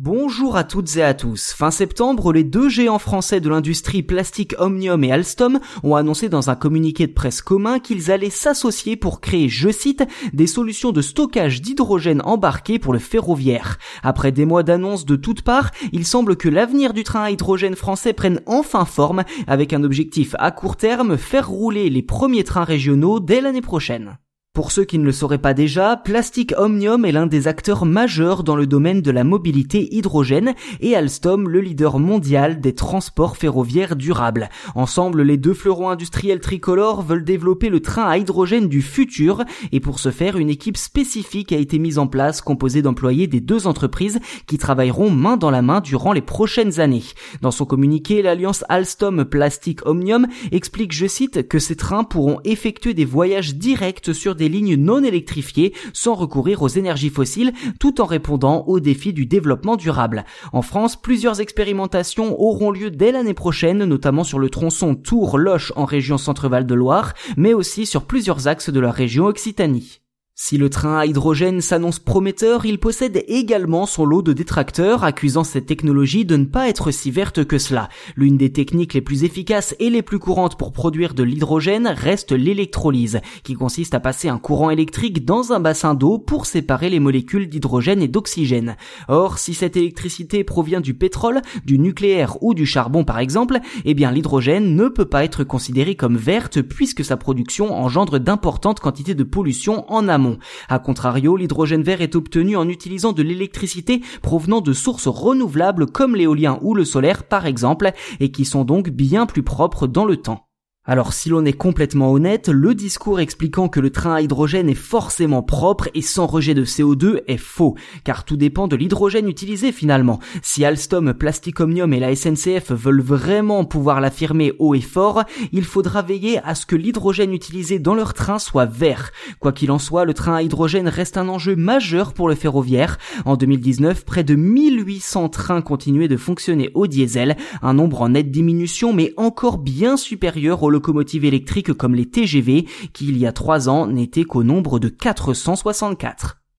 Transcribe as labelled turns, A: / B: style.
A: Bonjour à toutes et à tous. Fin septembre, les deux géants français de l'industrie plastique Omnium et Alstom ont annoncé dans un communiqué de presse commun qu'ils allaient s'associer pour créer, je cite, des solutions de stockage d'hydrogène embarqué pour le ferroviaire. Après des mois d'annonces de toutes parts, il semble que l'avenir du train à hydrogène français prenne enfin forme avec un objectif à court terme, faire rouler les premiers trains régionaux dès l'année prochaine. Pour ceux qui ne le sauraient pas déjà, Plastic Omnium est l'un des acteurs majeurs dans le domaine de la mobilité hydrogène et Alstom le leader mondial des transports ferroviaires durables. Ensemble, les deux fleurons industriels tricolores veulent développer le train à hydrogène du futur et pour ce faire, une équipe spécifique a été mise en place composée d'employés des deux entreprises qui travailleront main dans la main durant les prochaines années. Dans son communiqué, l'alliance Alstom Plastic Omnium explique, je cite, que ces trains pourront effectuer des voyages directs sur des lignes non électrifiées sans recourir aux énergies fossiles tout en répondant aux défis du développement durable. En France, plusieurs expérimentations auront lieu dès l'année prochaine, notamment sur le tronçon Tours-Loche en région Centre-Val de Loire, mais aussi sur plusieurs axes de la région Occitanie. Si le train à hydrogène s'annonce prometteur, il possède également son lot de détracteurs accusant cette technologie de ne pas être si verte que cela. L'une des techniques les plus efficaces et les plus courantes pour produire de l'hydrogène reste l'électrolyse, qui consiste à passer un courant électrique dans un bassin d'eau pour séparer les molécules d'hydrogène et d'oxygène. Or, si cette électricité provient du pétrole, du nucléaire ou du charbon par exemple, eh bien l'hydrogène ne peut pas être considéré comme verte puisque sa production engendre d'importantes quantités de pollution en amont. A contrario, l'hydrogène vert est obtenu en utilisant de l'électricité provenant de sources renouvelables comme l'éolien ou le solaire par exemple, et qui sont donc bien plus propres dans le temps. Alors si l'on est complètement honnête, le discours expliquant que le train à hydrogène est forcément propre et sans rejet de CO2 est faux, car tout dépend de l'hydrogène utilisé finalement. Si Alstom, Plastic Omnium et la SNCF veulent vraiment pouvoir l'affirmer haut et fort, il faudra veiller à ce que l'hydrogène utilisé dans leur train soit vert. Quoi qu'il en soit, le train à hydrogène reste un enjeu majeur pour le ferroviaire. En 2019, près de 1800 trains continuaient de fonctionner au diesel, un nombre en nette diminution mais encore bien supérieur au locomotives électriques comme les TGV, qui il y a trois ans n'étaient qu'au nombre de 464.